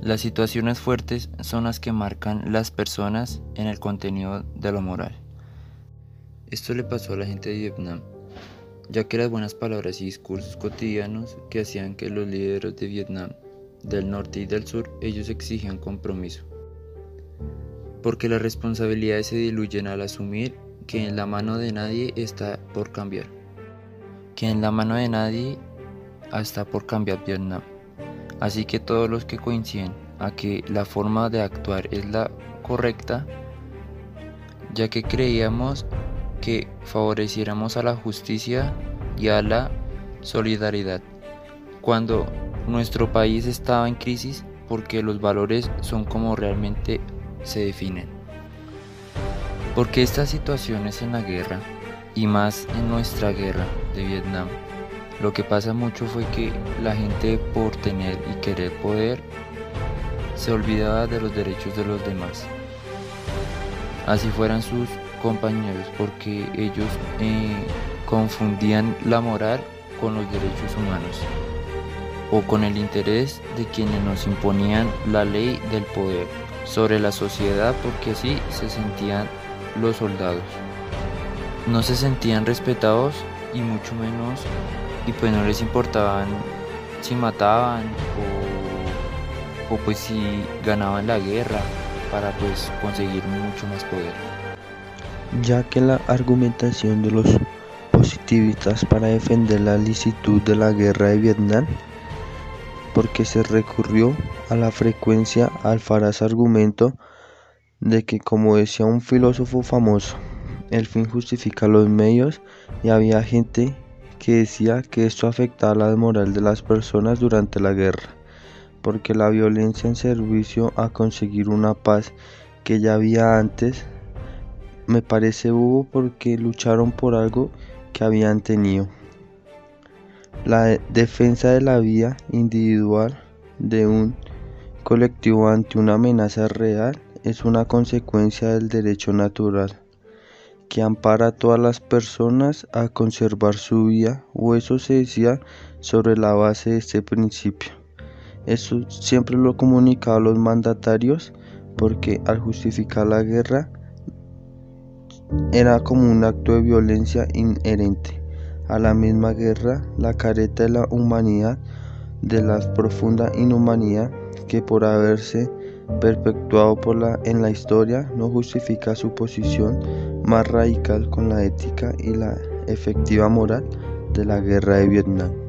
Las situaciones fuertes son las que marcan las personas en el contenido de lo moral. Esto le pasó a la gente de Vietnam, ya que las buenas palabras y discursos cotidianos que hacían que los líderes de Vietnam, del norte y del sur, ellos exigían compromiso. Porque las responsabilidades se diluyen al asumir que en la mano de nadie está por cambiar. Que en la mano de nadie está por cambiar Vietnam. Así que todos los que coinciden a que la forma de actuar es la correcta, ya que creíamos que favoreciéramos a la justicia y a la solidaridad, cuando nuestro país estaba en crisis porque los valores son como realmente se definen. Porque estas situaciones en la guerra, y más en nuestra guerra de Vietnam, lo que pasa mucho fue que la gente por tener y querer poder se olvidaba de los derechos de los demás. Así fueran sus compañeros porque ellos eh, confundían la moral con los derechos humanos o con el interés de quienes nos imponían la ley del poder sobre la sociedad porque así se sentían los soldados. No se sentían respetados y mucho menos y pues no les importaban si mataban o, o pues si ganaban la guerra para pues conseguir mucho más poder. Ya que la argumentación de los positivistas para defender la licitud de la guerra de Vietnam, porque se recurrió a la frecuencia al faraz argumento de que, como decía un filósofo famoso, el fin justifica los medios y había gente que decía que esto afectaba la moral de las personas durante la guerra, porque la violencia en servicio a conseguir una paz que ya había antes me parece bobo porque lucharon por algo que habían tenido. La defensa de la vida individual de un colectivo ante una amenaza real es una consecuencia del derecho natural que ampara a todas las personas a conservar su vida o eso se decía sobre la base de este principio. Eso siempre lo comunicado los mandatarios porque al justificar la guerra era como un acto de violencia inherente a la misma guerra, la careta de la humanidad, de la profunda inhumanidad que por haberse perpetuado por la, en la historia no justifica su posición más radical con la ética y la efectiva moral de la guerra de Vietnam.